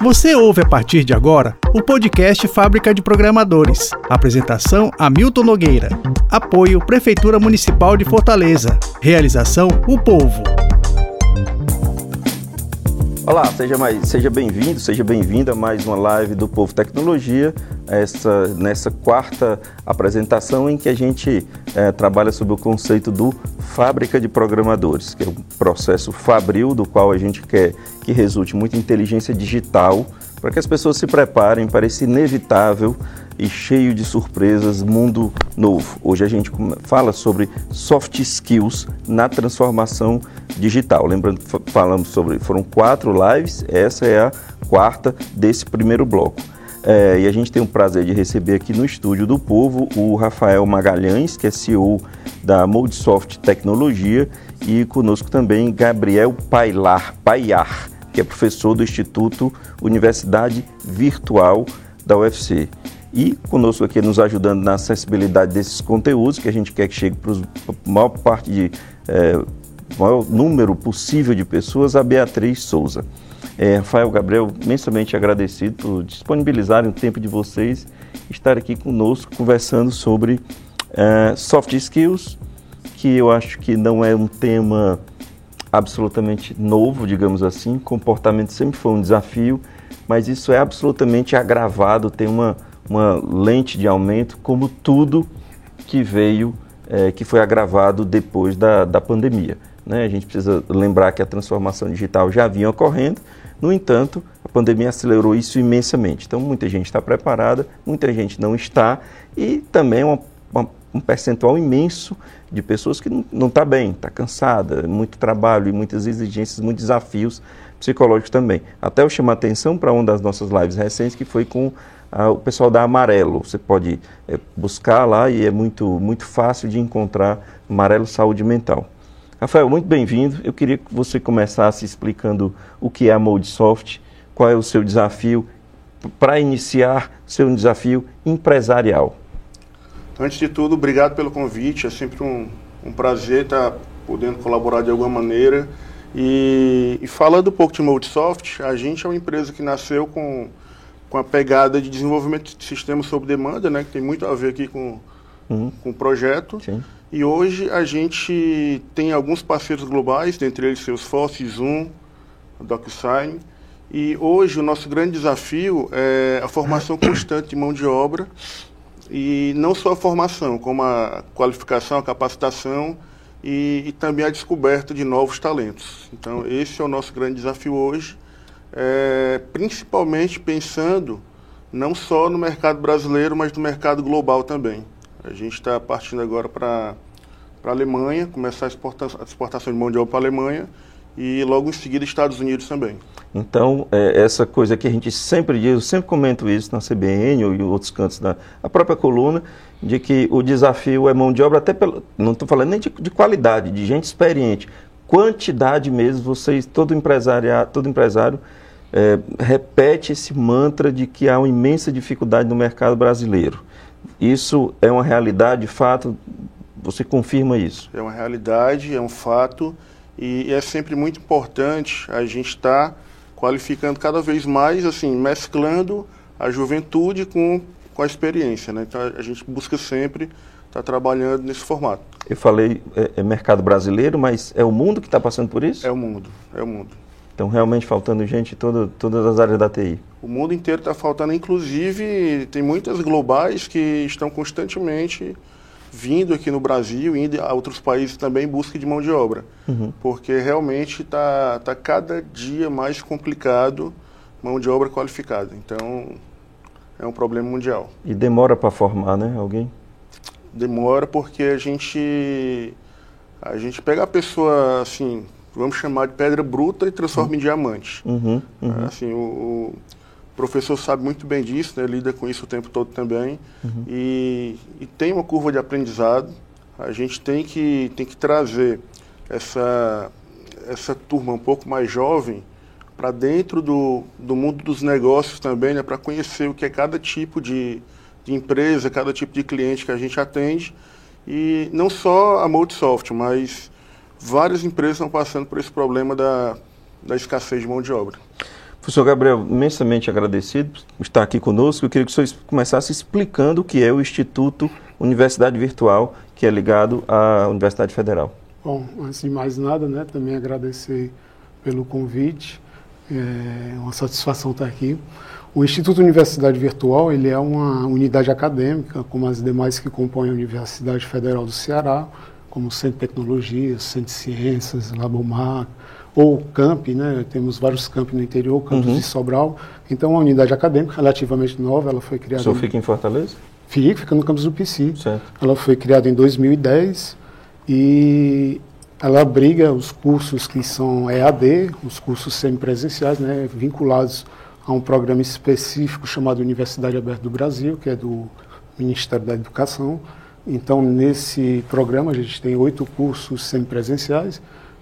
Você ouve a partir de agora o podcast Fábrica de Programadores. Apresentação Hamilton Nogueira. Apoio Prefeitura Municipal de Fortaleza. Realização O Povo. Olá, seja, seja bem-vindo, seja bem-vinda a mais uma live do Povo Tecnologia, essa, nessa quarta apresentação em que a gente é, trabalha sobre o conceito do Fábrica de Programadores, que é o processo fabril do qual a gente quer que resulte muita inteligência digital para que as pessoas se preparem para esse inevitável e cheio de surpresas mundo novo. Hoje a gente fala sobre soft skills na transformação digital. Lembrando que falamos sobre, foram quatro lives, essa é a quarta desse primeiro bloco. É, e a gente tem o prazer de receber aqui no estúdio do Povo o Rafael Magalhães, que é CEO da Moldsoft Tecnologia, e conosco também Gabriel Pailar, Paiar, que é professor do Instituto Universidade Virtual da UFC. E conosco aqui nos ajudando na acessibilidade desses conteúdos, que a gente quer que chegue para a maior parte de é, maior número possível de pessoas, a Beatriz Souza. É, Rafael Gabriel, imensamente agradecido por disponibilizarem o tempo de vocês estar aqui conosco conversando sobre é, soft skills, que eu acho que não é um tema absolutamente novo, digamos assim. Comportamento sempre foi um desafio, mas isso é absolutamente agravado, tem uma, uma lente de aumento, como tudo que veio, é, que foi agravado depois da, da pandemia. Né? A gente precisa lembrar que a transformação digital já vinha ocorrendo, no entanto, a pandemia acelerou isso imensamente. Então, muita gente está preparada, muita gente não está, e também uma, uma um percentual imenso de pessoas que não está bem, está cansada, muito trabalho e muitas exigências, muitos desafios psicológicos também. Até eu chamo a atenção para uma das nossas lives recentes, que foi com ah, o pessoal da Amarelo. Você pode é, buscar lá e é muito, muito fácil de encontrar Amarelo Saúde Mental. Rafael, muito bem-vindo. Eu queria que você começasse explicando o que é a Moldsoft, qual é o seu desafio para iniciar seu desafio empresarial. Antes de tudo, obrigado pelo convite. É sempre um, um prazer estar podendo colaborar de alguma maneira. E, e falando um pouco de Moldsoft, a gente é uma empresa que nasceu com, com a pegada de desenvolvimento de sistemas sob demanda, né, que tem muito a ver aqui com, uhum. com o projeto. Sim. E hoje a gente tem alguns parceiros globais, dentre eles Salesforce, Zoom, DocSign. E hoje o nosso grande desafio é a formação constante de mão de obra e não só a formação, como a qualificação, a capacitação e, e, também a descoberta de novos talentos. Então, esse é o nosso grande desafio hoje, é, principalmente pensando não só no mercado brasileiro, mas no mercado global também. A gente está partindo agora para a Alemanha, começar a exportação, a exportação de mão de obra para a Alemanha e logo em seguida Estados Unidos também. Então, é, essa coisa que a gente sempre diz, eu sempre comento isso na CBN ou em outros cantos da própria coluna, de que o desafio é mão de obra, até pelo, não estou falando nem de, de, qualidade, de gente experiente, quantidade mesmo, vocês, todo empresário, todo empresário é, repete esse mantra de que há uma imensa dificuldade no mercado brasileiro. Isso é uma realidade, de fato, você confirma isso? É uma realidade, é um fato, e é sempre muito importante a gente estar... Tá qualificando cada vez mais, assim, mesclando a juventude com, com a experiência, né? Então a gente busca sempre estar tá trabalhando nesse formato. Eu falei é, é mercado brasileiro, mas é o mundo que está passando por isso? É o mundo, é o mundo. Então realmente faltando gente em toda, todas as áreas da TI. O mundo inteiro está faltando, inclusive tem muitas globais que estão constantemente vindo aqui no Brasil, indo a outros países também em busca de mão de obra. Uhum. Porque realmente está tá cada dia mais complicado mão de obra qualificada. Então, é um problema mundial. E demora para formar, né, alguém? Demora porque a gente a gente pega a pessoa assim, vamos chamar de pedra bruta e transforma uhum. em diamante. Uhum, uhum. Assim, o, professor sabe muito bem disso, né? lida com isso o tempo todo também. Uhum. E, e, tem uma curva de aprendizado. A gente tem que, tem que trazer essa, essa turma um pouco mais jovem para dentro do, do mundo dos negócios também, né? para conhecer o que é cada tipo de, de empresa, cada tipo de cliente que a gente atende. E não só a Multisoft, mas várias empresas estão passando por esse problema da, da escassez de mão de obra. Professor Gabriel, imensamente agradecido por estar aqui conosco. Eu queria que o senhor começasse explicando o que é o Instituto Universidade Virtual, que é ligado à Universidade Federal. Bom, antes de mais nada, né, também agradecer pelo convite. É uma satisfação estar aqui. O Instituto Universidade Virtual ele é uma unidade acadêmica, como as demais que compõem a Universidade Federal do Ceará, como Centro de Tecnologia, Centro de Ciências, Labomar, ou camp, né? Temos vários campi no interior, campus uhum. de Sobral. Então, é uma unidade acadêmica relativamente nova, ela foi criada... O senhor fica em Fortaleza? Fica, fica no campus do PC. Certo. Ela foi criada em 2010 e ela abriga os cursos que são EAD, os cursos semipresenciais, né? Vinculados a um programa específico chamado Universidade Aberta do Brasil, que é do Ministério da Educação. Então, nesse programa, a gente tem oito cursos semipresenciais,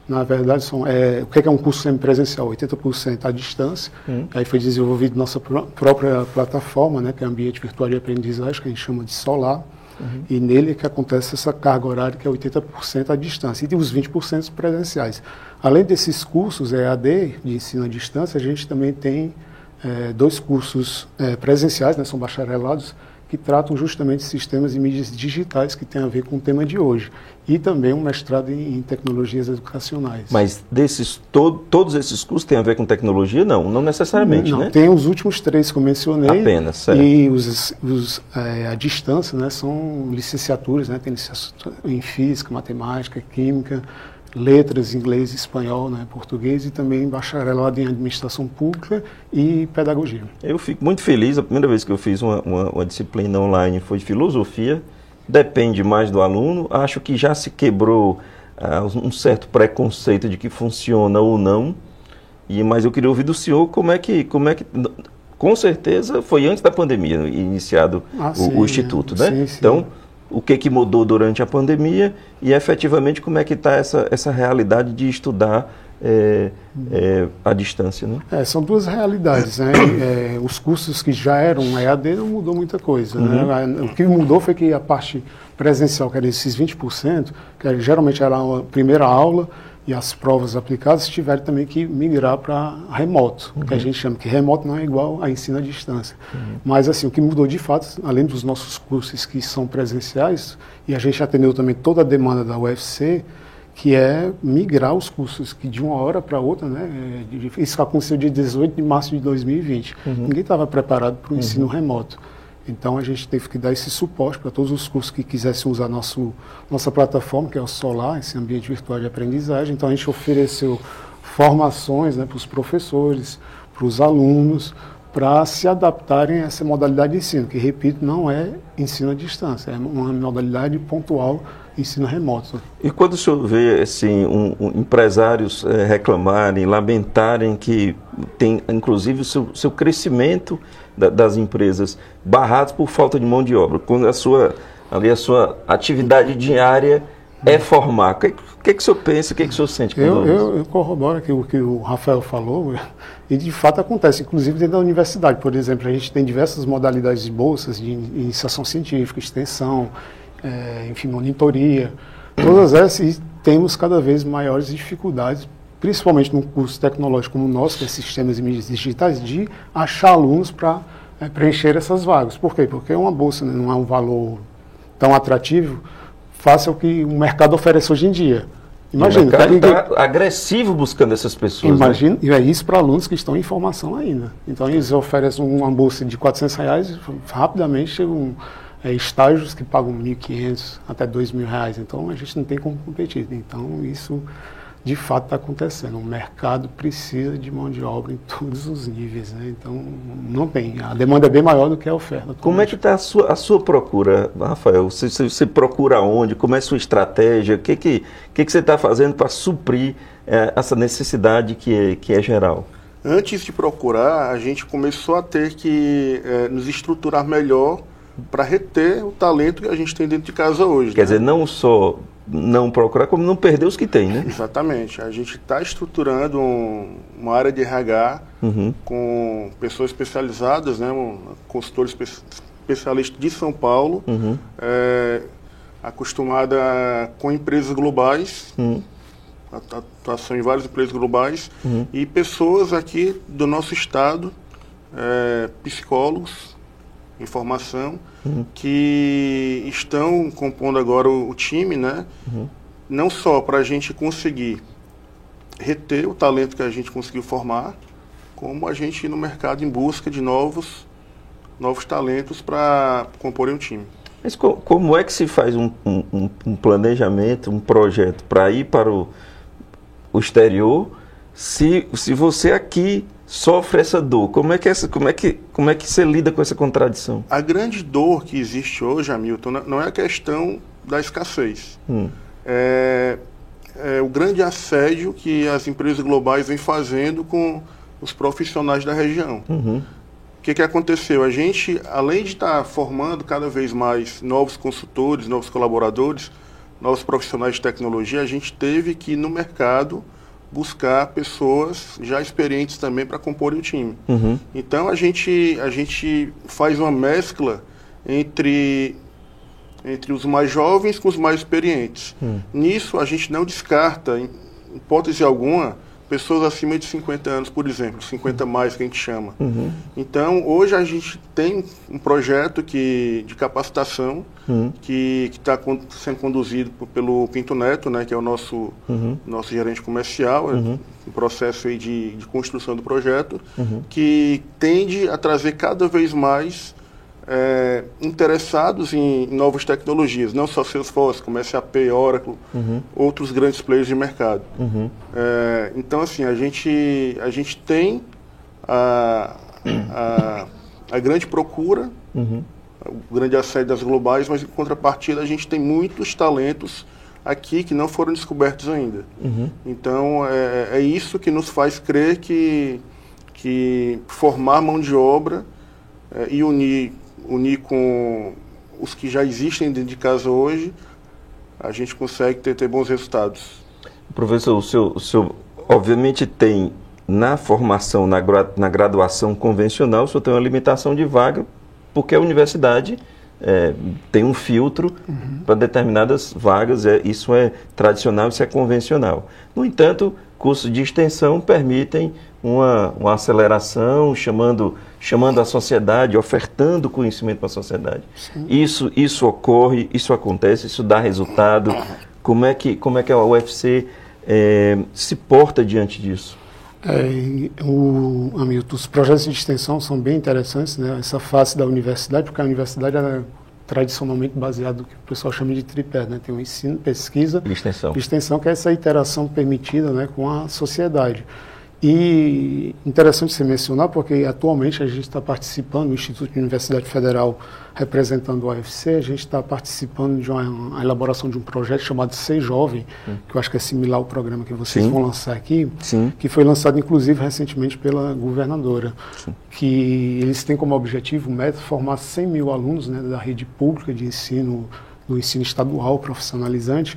na verdade, são, é, o que é, é um curso semipresencial? 80% à distância. Hum. Aí foi desenvolvido nossa pr própria plataforma, né, que é Ambiente Virtual de Aprendizagem, que a gente chama de Solar. Uhum. E nele é que acontece essa carga horária, que é 80% à distância, e tem os 20% presenciais. Além desses cursos EAD, de ensino à distância, a gente também tem é, dois cursos é, presenciais, né, são bacharelados, que tratam justamente sistemas e mídias digitais que tem a ver com o tema de hoje. E também um mestrado em, em tecnologias educacionais. Mas desses, to, todos esses cursos têm a ver com tecnologia? Não, não necessariamente, não, né? Tem os últimos três que eu mencionei. Apenas, certo. E os, os é, a distância né, são licenciaturas, né? Tem licenciatura em física, matemática, química, letras, inglês, espanhol, né, português e também bacharelado em administração pública e pedagogia. Eu fico muito feliz, a primeira vez que eu fiz uma, uma, uma disciplina online foi de filosofia, depende mais do aluno, acho que já se quebrou uh, um certo preconceito de que funciona ou não, e, mas eu queria ouvir do senhor como é que, como é que com certeza foi antes da pandemia iniciado ah, o, sim, o, Instituto, né? Sim, sim. Então, o que, que mudou durante a pandemia e efetivamente como é que está essa, essa realidade de estudar é, é, à distância. Né? É, são duas realidades. Né? É, os cursos que já eram EAD não mudou muita coisa. Né? Uhum. Né? O que mudou foi que a parte presencial, que era esses 20%, que geralmente era a primeira aula, e as provas aplicadas tiveram também que migrar para remoto, uhum. que a uhum. gente chama que remoto não é igual a ensino à distância. Uhum. Mas assim, o que mudou de fato, além dos nossos cursos que são presenciais, e a gente atendeu também toda a demanda da UFC, que é migrar os cursos, que de uma hora para outra, né? É, isso aconteceu dia 18 de março de 2020. Uhum. Ninguém estava preparado para o ensino uhum. remoto. Então a gente teve que dar esse suporte para todos os cursos que quisessem usar nosso, nossa plataforma, que é o Solar, esse ambiente virtual de aprendizagem. Então a gente ofereceu formações né, para os professores, para os alunos, para se adaptarem a essa modalidade de ensino, que, repito, não é ensino à distância, é uma modalidade pontual ensino remoto. E quando o senhor vê assim, um, um, empresários é, reclamarem, lamentarem que tem, inclusive, o seu, seu crescimento da, das empresas barrados por falta de mão de obra, quando a sua, ali a sua atividade diária é formar. O que, que, que o senhor pensa, o que, que o senhor sente? Eu, eu, eu, corroboro aqui o que o Rafael falou, e de fato acontece, inclusive dentro da universidade, por exemplo, a gente tem diversas modalidades de bolsas de iniciação científica, extensão, é, enfim, monitoria, todas essas, e temos cada vez maiores dificuldades principalmente num curso tecnológico como o nosso, que é Sistemas e Mídias Digitais, de achar alunos para é, preencher essas vagas. Por quê? Porque uma bolsa né, não é um valor tão atrativo face ao que o mercado oferece hoje em dia. Imagina, o mercado está agressivo buscando essas pessoas. Né? Imagina, né? e é isso para alunos que estão em formação ainda. Então eles oferecem uma bolsa de 400 reais, rapidamente chegam é, estágios que pagam 1.500 até 2.000 reais. Então a gente não tem como competir. Então isso de fato está acontecendo. O mercado precisa de mão de obra em todos os níveis, né? Então não tem. A demanda é bem maior do que a oferta. Como é que está a sua, a sua procura, Rafael? Você, você, procura onde? Como é a sua estratégia? O que, que, que, que você está fazendo para suprir é, essa necessidade que é, que é geral? Antes de procurar, a gente começou a ter que é, nos estruturar melhor para reter o talento que a gente tem dentro de casa hoje. Quer né? dizer, não só não procurar, como não perder os que tem, né? Exatamente. A gente está estruturando um, uma área de RH uhum. com pessoas especializadas, né? Um consultor espe especialista de São Paulo, uhum. é, acostumada com empresas globais. Uhum. atuação em várias empresas globais, uhum. e pessoas aqui do nosso estado, é, psicólogos em formação, uhum. que estão compondo agora o, o time, né? Uhum. Não só para a gente conseguir reter o talento que a gente conseguiu formar, como a gente ir no mercado em busca de novos, novos talentos para compor um time. Mas como é que se faz um, um, um planejamento, um projeto para ir para o, o, exterior, se, se você aqui sofre essa dor? Como é, que essa, como, é que, como é que você lida com essa contradição? A grande dor que existe hoje, Hamilton, não é a questão da escassez. Hum. É, é o grande assédio que as empresas globais vêm fazendo com os profissionais da região. Uhum que, que aconteceu? A gente, além de estar formando cada vez mais novos consultores, novos colaboradores, novos profissionais de tecnologia, a gente teve que ir no mercado buscar pessoas já experientes também para compor o time. Uhum. Então a gente, a gente faz uma mescla entre, entre os mais jovens com os mais experientes. Uhum. Nisso a gente não descarta, em hipótese alguma, pessoas acima de 50 anos, por exemplo, 50 mais que a gente chama. Uhum. Então, hoje a gente tem um projeto que, de capacitação uhum. que está sendo conduzido pelo Pinto Neto, né, que é o nosso, uhum. nosso gerente comercial, uhum. um processo aí de, de construção do projeto, uhum. que tende a trazer cada vez mais é, interessados em novas tecnologias, não só Salesforce, como SAP, Oracle, uhum. outros grandes players de mercado. Uhum. É, então, assim, a gente, a gente tem a, a, a grande procura, uhum. o grande assédio das globais, mas em contrapartida a gente tem muitos talentos aqui que não foram descobertos ainda. Uhum. Então, é, é isso que nos faz crer que, que formar mão de obra é, e unir unir com os que já existem dentro de casa hoje, a gente consegue ter, ter bons resultados. Professor, o senhor, o senhor obviamente tem na formação, na, na graduação convencional, o senhor tem uma limitação de vaga, porque a universidade é, tem um filtro uhum. para determinadas vagas, é, isso é tradicional, isso é convencional. No entanto, cursos de extensão permitem uma, uma aceleração, chamando, chamando a sociedade, ofertando conhecimento para a sociedade. Isso, isso ocorre, isso acontece, isso dá resultado. Como é que, como é que a UFC é, se porta diante disso? É, o, Hamilton, os projetos de extensão são bem interessantes, né? essa face da universidade, porque a universidade é tradicionalmente baseado no que o pessoal chama de tripé, né? tem o ensino, pesquisa e extensão. extensão, que é essa interação permitida né, com a sociedade. E interessante você mencionar, porque atualmente a gente está participando, o Instituto de Universidade Federal, representando o UFC, a gente está participando de uma, elaboração de um projeto chamado Ser Jovem, hum. que eu acho que é similar ao programa que vocês Sim. vão lançar aqui, Sim. que foi lançado inclusive recentemente pela governadora, Sim. que eles têm como objetivo, método, formar 100 mil alunos né, da rede pública de ensino, do ensino estadual profissionalizante,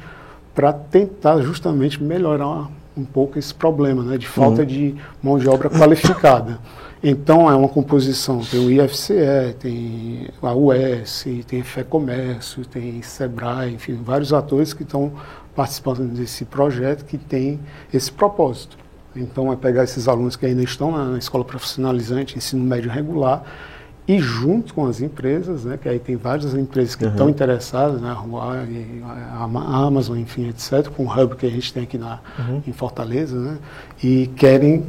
para tentar justamente melhorar um pouco esse problema né, de falta uhum. de mão de obra qualificada. Então é uma composição, tem o IFCE, tem a US, tem Fé Comércio, tem Sebrae, enfim, vários atores que estão participando desse projeto que tem esse propósito. Então é pegar esses alunos que ainda estão na escola profissionalizante, ensino médio regular, e junto com as empresas, né, que aí tem várias empresas que uhum. estão interessadas, né, a Amazon, enfim, etc., com o hub que a gente tem aqui na, uhum. em Fortaleza, né, e querem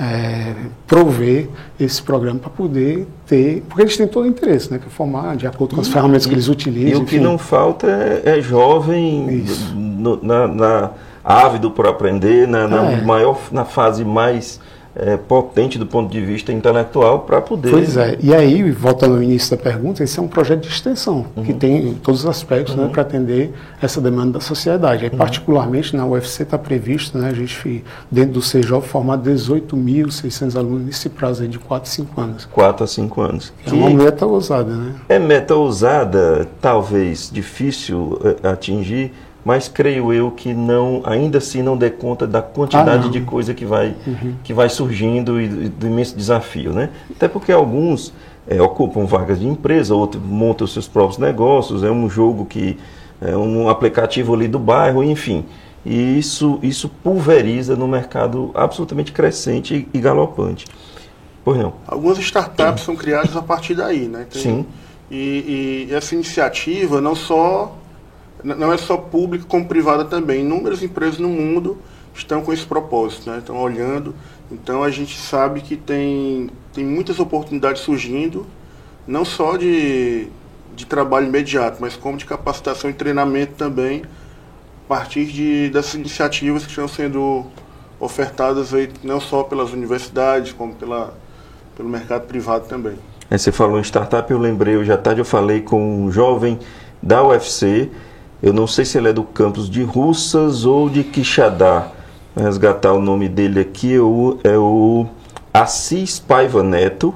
é, prover esse programa para poder ter, porque eles têm todo o interesse, né, que é formar de acordo com as e, ferramentas que eles utilizam. E o que não falta é, é jovem no, na, na ávido por aprender, na, na é. maior, na fase mais é, potente do ponto de vista intelectual para poder. Pois é, e aí, voltando ao início da pergunta, esse é um projeto de extensão, uhum. que tem todos os aspectos né, uhum. né, para atender essa demanda da sociedade. Aí, uhum. Particularmente na UFC está previsto, né, a gente, dentro do CEJOV, formar 18.600 alunos nesse prazo aí de 4 a 5 anos. 4 a 5 anos. É uma meta ousada, né? É meta ousada, talvez difícil uh, atingir, mas creio eu que não, ainda assim não dê conta da quantidade ah, de coisa que vai, uhum. que vai surgindo e do imenso desafio, né? Até porque alguns é, ocupam vagas de empresa, outros montam os seus próprios negócios, é um jogo que é um aplicativo ali do bairro, enfim. e isso, isso pulveriza no mercado absolutamente crescente e galopante. Pois não. Algumas startups são criadas a partir daí, né? Tem, Sim. E, e, essa iniciativa não só não é só pública como privada também. Inúmeras empresas no mundo estão com esse propósito, né? estão olhando. Então a gente sabe que tem, tem muitas oportunidades surgindo, não só de, de trabalho imediato, mas como de capacitação e treinamento também, a partir de, dessas iniciativas que estão sendo ofertadas aí, não só pelas universidades, como pela, pelo mercado privado também. É, você falou em startup, eu lembrei, hoje à tarde eu falei com um jovem da UFC, eu não sei se ele é do campus de Russas ou de Quixadá, resgatar o nome dele aqui, é o, é o Assis Paiva Neto,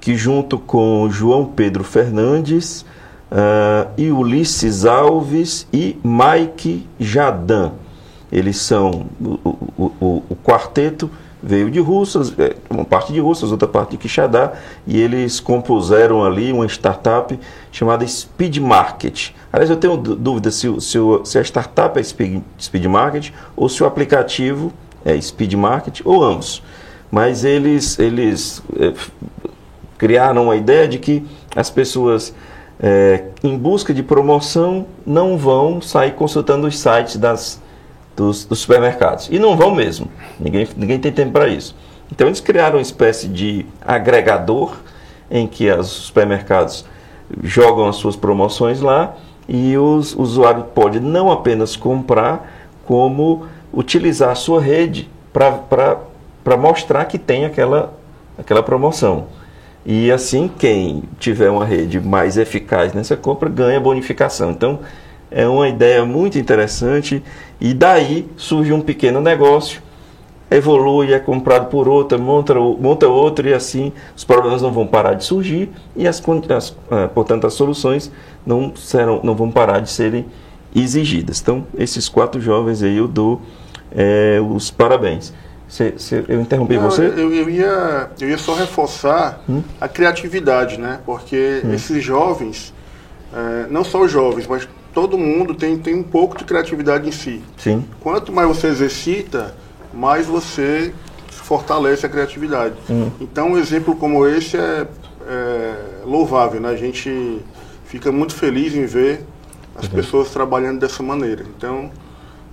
que junto com João Pedro Fernandes uh, e Ulisses Alves e Mike Jadan. Eles são o, o, o, o quarteto veio de Russas, é, uma parte de Russas, outra parte de Quixadá, e eles compuseram ali uma startup chamada Speed Market. Aliás, eu tenho dúvida se, se, se a startup é Speed, Speed Market ou se o aplicativo é Speed Market, ou ambos. Mas eles, eles é, criaram a ideia de que as pessoas é, em busca de promoção não vão sair consultando os sites das dos, dos supermercados. E não vão mesmo. Ninguém, ninguém tem tempo para isso. Então eles criaram uma espécie de agregador em que os supermercados jogam as suas promoções lá e os, o usuário pode não apenas comprar, como utilizar a sua rede para mostrar que tem aquela, aquela promoção. E assim, quem tiver uma rede mais eficaz nessa compra ganha bonificação. Então, é uma ideia muito interessante e daí surge um pequeno negócio, evolui, é comprado por outra, monta, monta outro e assim os problemas não vão parar de surgir e as, as ah, portanto as soluções não serão, não vão parar de serem exigidas. Então esses quatro jovens aí eu dou é, os parabéns. Cê, cê, eu interrompi não, você? Eu, eu, ia, eu ia só reforçar hum? a criatividade, né? Porque hum. esses jovens, é, não só os jovens, mas todo mundo tem, tem um pouco de criatividade em si. Sim. Quanto mais você exercita, mais você fortalece a criatividade. Hum. Então, um exemplo como esse é, é, louvável, né? A gente fica muito feliz em ver as uhum. pessoas trabalhando dessa maneira. Então,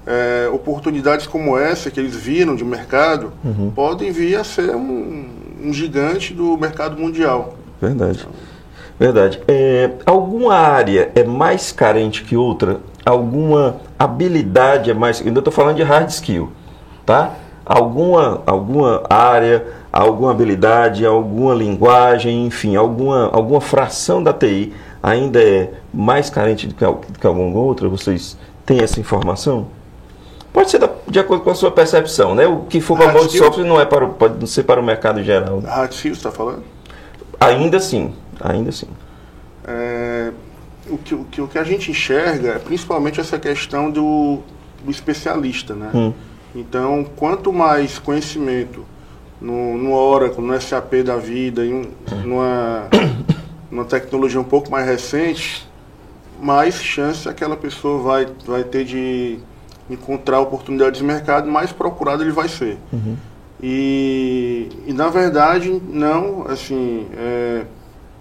é, oportunidades como essa que eles viram de mercado uhum. podem vir a ser um, um, gigante do mercado mundial. Verdade. Então, Verdade. É, alguma área é mais carente que outra? Alguma habilidade é mais. Ainda estou falando de hard skill, tá? Alguma, alguma área, alguma habilidade, alguma linguagem, enfim, alguma, alguma fração da TI ainda é mais carente do que, do que alguma outra? Vocês têm essa informação? Pode ser da, de acordo com a sua percepção, né? O que for para o software não é para o, pode não ser para o mercado geral. Hard skill, está falando? Ainda sim, ainda assim. É, o, que, o, que, o que a gente enxerga é principalmente essa questão do, do especialista, né? Hum. Então, quanto mais conhecimento no, no Oracle, no SAP da vida, em numa, numa tecnologia um pouco mais recente, mais chance aquela pessoa vai, vai ter de encontrar oportunidades de mercado, mais procurado ele vai ser. Uhum. E, e, na verdade, não, assim, é,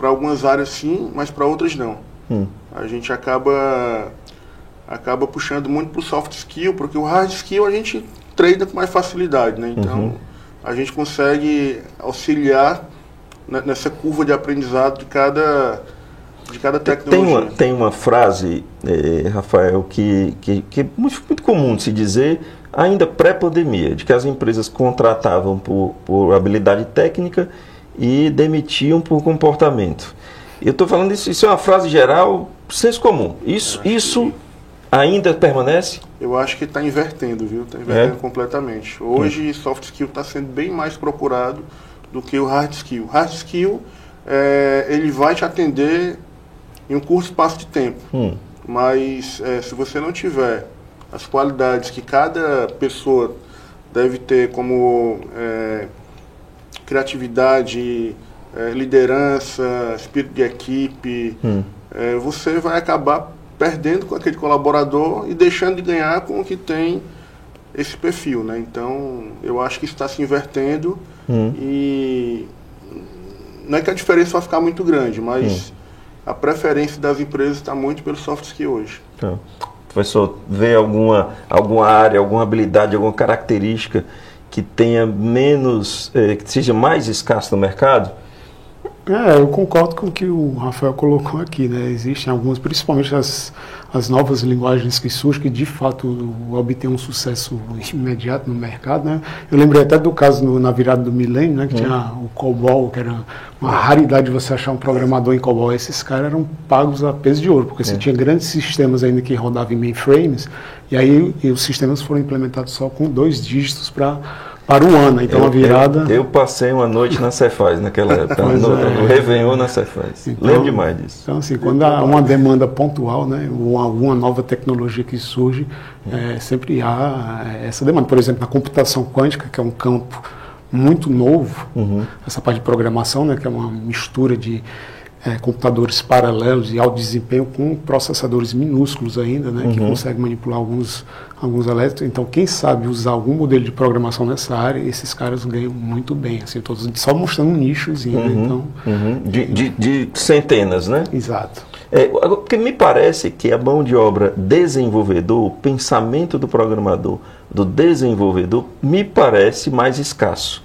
para algumas áreas sim, mas para outras não. Hum. A gente acaba acaba puxando muito para o soft skill, porque o hard skill a gente treina com mais facilidade, né? Então uhum. a gente consegue auxiliar nessa curva de aprendizado de cada de cada tecnologia. Tem uma, tem uma frase, eh, Rafael, que, que, que é muito, muito comum de se dizer, ainda pré-pandemia, de que as empresas contratavam por, por habilidade técnica e demitiam por comportamento. Eu estou falando isso, isso é uma frase geral, senso comum. Isso, isso que... ainda permanece? Eu acho que está invertendo, viu? Está invertendo é? completamente. Hoje, hum. soft skill está sendo bem mais procurado do que o hard skill. Hard skill, é, ele vai te atender em um curto espaço de tempo. Hum. Mas é, se você não tiver as qualidades que cada pessoa deve ter como é, criatividade, é, liderança, espírito de equipe, hum. é, você vai acabar perdendo com aquele colaborador e deixando de ganhar com o que tem esse perfil, né? Então, eu acho que está se invertendo hum. e não é que a diferença vai ficar muito grande, mas hum. a preferência das empresas está muito pelo soft skill hoje. Então, professor, vê alguma, alguma área, alguma habilidade, alguma característica que tenha menos, eh, que seja mais escasso no mercado? É, eu concordo com o que o Rafael colocou aqui, né? Existem algumas, principalmente as, as novas linguagens que surgem, que de fato obtêm um sucesso imediato no mercado, né? Eu lembrei até do caso no, na virada do milênio, né? Que hum. tinha o COBOL, que era uma raridade você achar um programador em COBOL. Esses caras eram pagos a peso de ouro, porque é. você tinha grandes sistemas ainda que rodavam em mainframes, e aí e os sistemas foram implementados só com dois dígitos para para um ano, então eu, a virada. Eu, eu, passei uma noite na Cefaz naquela época, no, é. no Réveillon na Cefaz. Então, Lembro demais disso. Então, assim, quando há uma demanda pontual, né, ou alguma nova tecnologia que surge, é, sempre há essa demanda. Por exemplo, na computação quântica, que é um campo muito novo, uhum. essa parte de programação, né, que é uma mistura de é, computadores paralelos de alto desempenho com processadores minúsculos ainda, né, uhum. que conseguem manipular alguns, alguns elétricos. Então, quem sabe usar algum modelo de programação nessa área, esses caras ganham muito bem. Assim, todos só mostrando um nichozinho. Né, uhum. Né, então, uhum. de, de, de, centenas, né? Exato. É, porque me parece que a mão de obra desenvolvedor, o pensamento do programador, do desenvolvedor, me parece mais escasso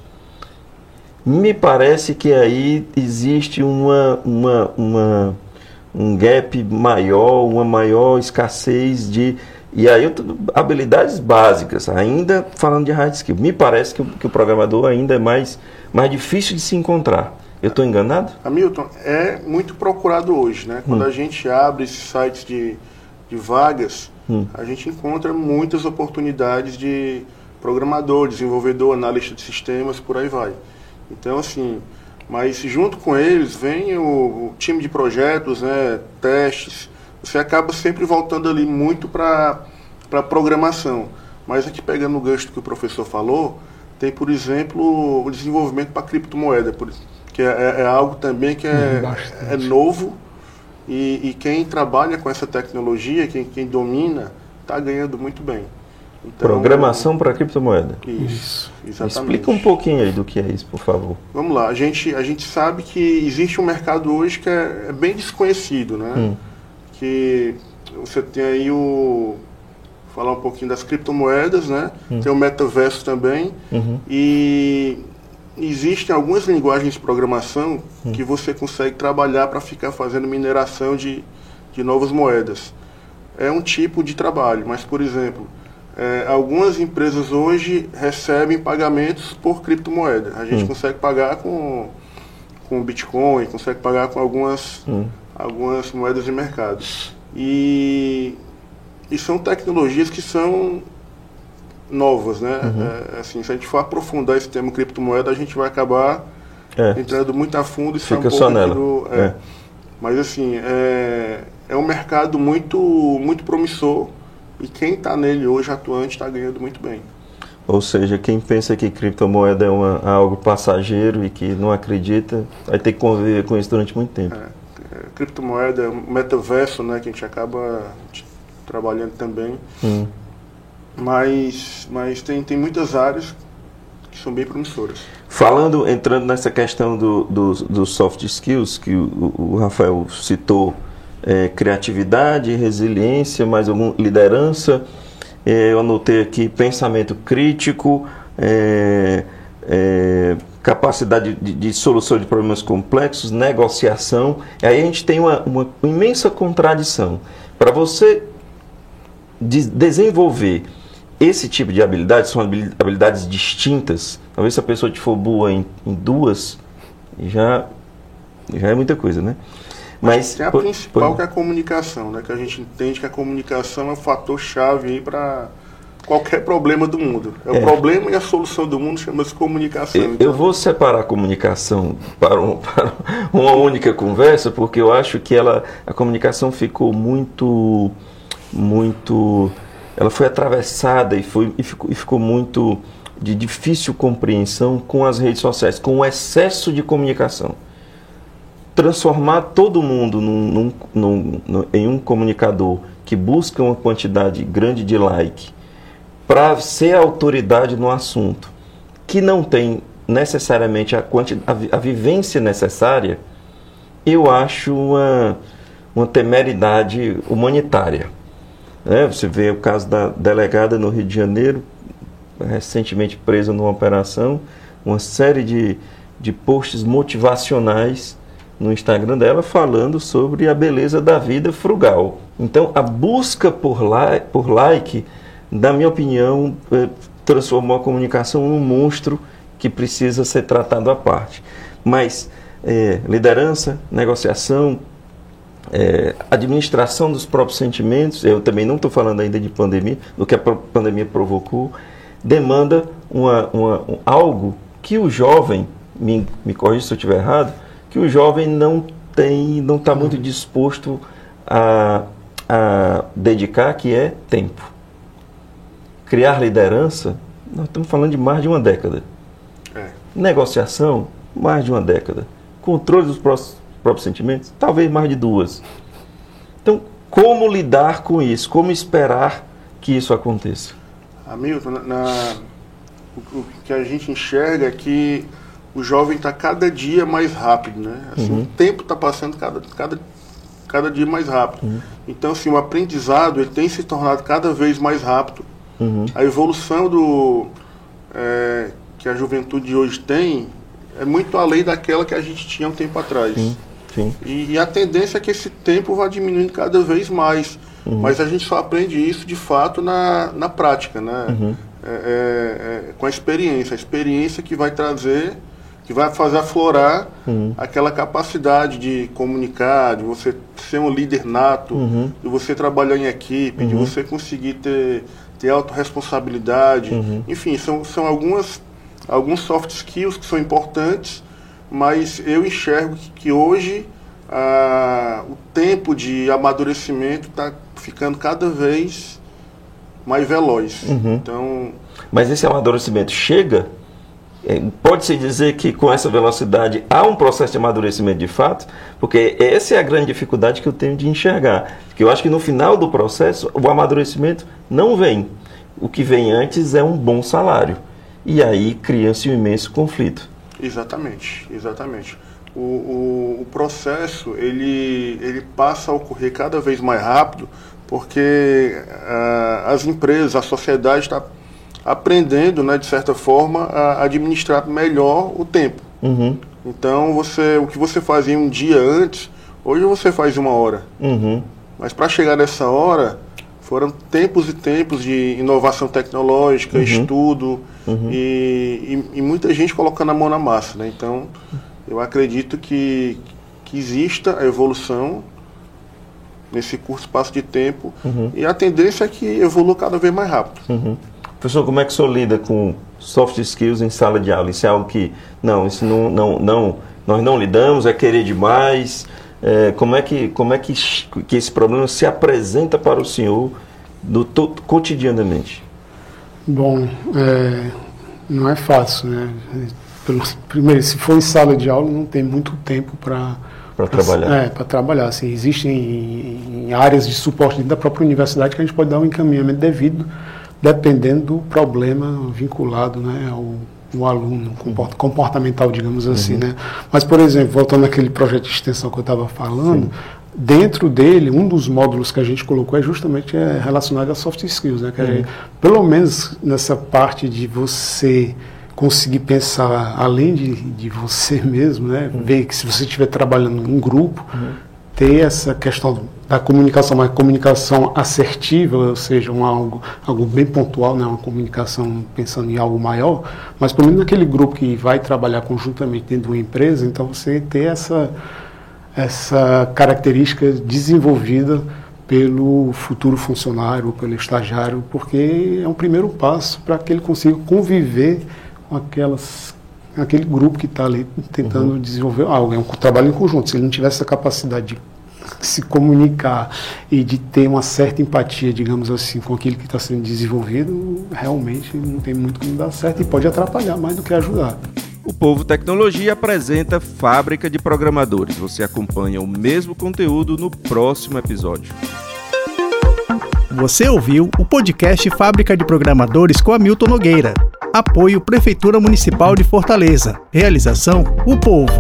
me parece que aí existe uma, uma, uma, um gap maior, uma maior escassez de. E aí, habilidades básicas, ainda falando de hard skill. Me parece que, que o programador ainda é mais, mais difícil de se encontrar. Eu estou enganado? Hamilton, é muito procurado hoje, né? Quando hum. a gente abre esses sites de, de vagas, hum. a gente encontra muitas oportunidades de programador, desenvolvedor, analista de sistemas, por aí vai. Então, assim, mas junto com eles vem o, o time de projetos, né, testes. Você acaba sempre voltando ali muito para a programação. Mas aqui pegando o gancho que o professor falou, tem, por exemplo, o desenvolvimento para criptomoeda, que é, é, é, algo também que é, é novo e, e, quem trabalha com essa tecnologia, quem, quem domina, está ganhando muito bem. Então, Programação para criptomoeda. Isso, exatamente. Explica um pouquinho aí do que é isso, por favor. Vamos lá, a gente, a gente sabe que existe um mercado hoje que é, é bem desconhecido, né? Hum. Que você tem aí o. Falar um pouquinho das criptomoedas, né? Hum. Tem o metaverso também. Uhum. E existem algumas linguagens de programação hum. que você consegue trabalhar para ficar fazendo mineração de, de novas moedas. É um tipo de trabalho, mas, por exemplo, é, algumas empresas hoje recebem pagamentos por criptomoeda. A gente hum. consegue pagar com, com Bitcoin, consegue pagar com algumas, hum. algumas moedas de mercado. E, e são tecnologias que são novas, né? Uhum. É, assim, se a gente for aprofundar esse tema criptomoeda, a gente vai acabar é. entrando muito a fundo e Fica um só nela. Do, é. é. Mas assim, é, é um mercado muito, muito promissor e quem está nele hoje atuante está ganhando muito bem. Ou seja, quem pensa que criptomoeda é uma, algo passageiro e que não acredita, vai ter que conviver com isso durante muito tempo. É, é, criptomoeda, metaverso, né, que a gente acaba trabalhando também. Hum. Mas, mas tem, tem muitas áreas que são bem promissoras. Falando, entrando nessa questão do, do, do soft skills que o, o Rafael citou, é, criatividade, resiliência, mais algum liderança. É, eu anotei aqui pensamento crítico, é, é, capacidade de, de, solução de problemas complexos, negociação. Aí a gente tem uma, uma imensa contradição. Para você de desenvolver esse tipo de habilidades, são habilidades distintas. Talvez se a pessoa te for boa em, em duas, já, já é muita coisa, né? Mas tem a por, principal por... que é a comunicação, né? Que a gente entende que a comunicação é um fator chave aí para qualquer problema do mundo. É, é, o problema e a solução do mundo chama-se comunicação. Eu, então. eu, vou separar a comunicação para, um, para, uma única conversa, porque eu acho que ela, a comunicação ficou muito, muito, ela foi atravessada e, foi, e, ficou, e ficou muito de difícil compreensão com as redes sociais, com o excesso de comunicação transformar todo mundo num, num, num, em um comunicador que busca uma quantidade grande de like para ser autoridade no assunto, que não tem necessariamente a, a, a vivência necessária, eu acho uma, uma temeridade humanitária. Né? Você vê o caso da delegada no Rio de Janeiro, recentemente presa numa operação, uma série de, de posts motivacionais no Instagram dela falando sobre a beleza da vida frugal. Então, a busca por, por like na minha opinião, eh, transformou a comunicação num monstro que precisa ser tratado à parte. Mas é, liderança, negociação, é, administração dos próprios sentimentos, eu também não estou falando ainda de pandemia, do que a pandemia provocou, demanda uma, uma, um, algo que o jovem, me, me corrija se eu estiver errado, que o jovem não tem, não está muito disposto a, a dedicar, que é tempo. Criar liderança, nós estamos falando de mais de uma década. É. Negociação, mais de uma década. Controle dos próprios, próprios sentimentos, talvez mais de duas. Então, como lidar com isso? Como esperar que isso aconteça? Hamilton, na, na o, o, que a gente enxerga é que o jovem está cada dia mais rápido, né? Assim, uhum. O tempo está passando cada, cada, cada dia mais rápido. Uhum. Então, assim, o aprendizado ele tem se tornado cada vez mais rápido Uhum. A evolução do, é, que a juventude hoje tem é muito além daquela que a gente tinha um tempo atrás. Sim. Sim. E, e, a tendência é que esse tempo vá diminuindo cada vez mais. Uhum. Mas a gente só aprende isso de fato na, na prática, né? Uhum. É, é, é com a experiência. A experiência que vai trazer, que vai fazer aflorar uhum. aquela capacidade de comunicar, de você ser um líder nato, uhum. de você trabalhar em equipe, de uhum. você conseguir ter ter autorresponsabilidade. Uhum. Enfim, são, são algumas, alguns soft skills que são importantes, mas eu enxergo que, que hoje ah, o tempo de amadurecimento está ficando cada vez mais veloz. Uhum. Então, mas esse amadurecimento chega? É, pode-se dizer que com essa velocidade há um processo de amadurecimento de fato? Porque essa é a grande dificuldade que eu tenho de enxergar. Que eu acho que no final do processo o amadurecimento não vem. O que vem antes é um bom salário. E aí cria-se um imenso conflito. Exatamente, exatamente. O, o, o, processo ele, ele passa a ocorrer cada vez mais rápido porque uh, as empresas, a sociedade está aprendendo, né, de certa forma, a administrar melhor o tempo. Uhum. Então, você, o que você fazia um dia antes, hoje você faz uma hora. Uhum. Mas para chegar nessa hora, foram tempos e tempos de inovação tecnológica, uhum. estudo uhum. e, e, e, muita gente colocando a mão na massa. Né? Então, eu acredito que, que exista a evolução nesse curto espaço de tempo uhum. e a tendência é que evolua cada vez mais rápido. Professor, como é que o senhor lida com soft skills em sala de aula? Isso é algo que, não, isso não, não, não nós não lidamos, é querer demais. É, como é, que, como é que, que esse problema se apresenta para o senhor do, to, cotidianamente? Bom, é, não é fácil, né? Primeiro, se for em sala de aula, não tem muito tempo para para trabalhar. É, para trabalhar. Assim, existem áreas de suporte dentro da própria universidade que a gente pode dar um encaminhamento devido dependendo do problema vinculado né, ao, ao aluno, comportamental, digamos assim. Uhum. Né? Mas, por exemplo, voltando àquele projeto de extensão que eu estava falando, Sim. dentro dele, um dos módulos que a gente colocou é justamente é relacionado a soft skills. Né? Que uhum. gente, pelo menos nessa parte de você conseguir pensar além de, de você mesmo, né? Uhum. ver que se você estiver trabalhando em grupo, uhum. ter essa questão da comunicação, uma comunicação assertiva, ou seja, um algo, algo bem pontual, né, uma comunicação pensando em algo maior, mas pelo menos naquele grupo que vai trabalhar conjuntamente dentro de uma empresa, então você ter essa, essa característica desenvolvida pelo futuro funcionário, pelo estagiário, porque é um primeiro passo para que ele consiga conviver com aquelas aquele grupo que está ali tentando uhum. desenvolver algo. É um trabalho em conjunto. Se ele não tiver essa capacidade de se comunicar e de ter uma certa empatia, digamos assim, com aquilo que está sendo desenvolvido, realmente não tem muito como dar certo e pode atrapalhar mais do que ajudar. O Povo Tecnologia apresenta Fábrica de Programadores. Você acompanha o mesmo conteúdo no próximo episódio. Você ouviu o podcast Fábrica de Programadores com Hamilton Nogueira. Apoio Prefeitura Municipal de Fortaleza. Realização: O Povo.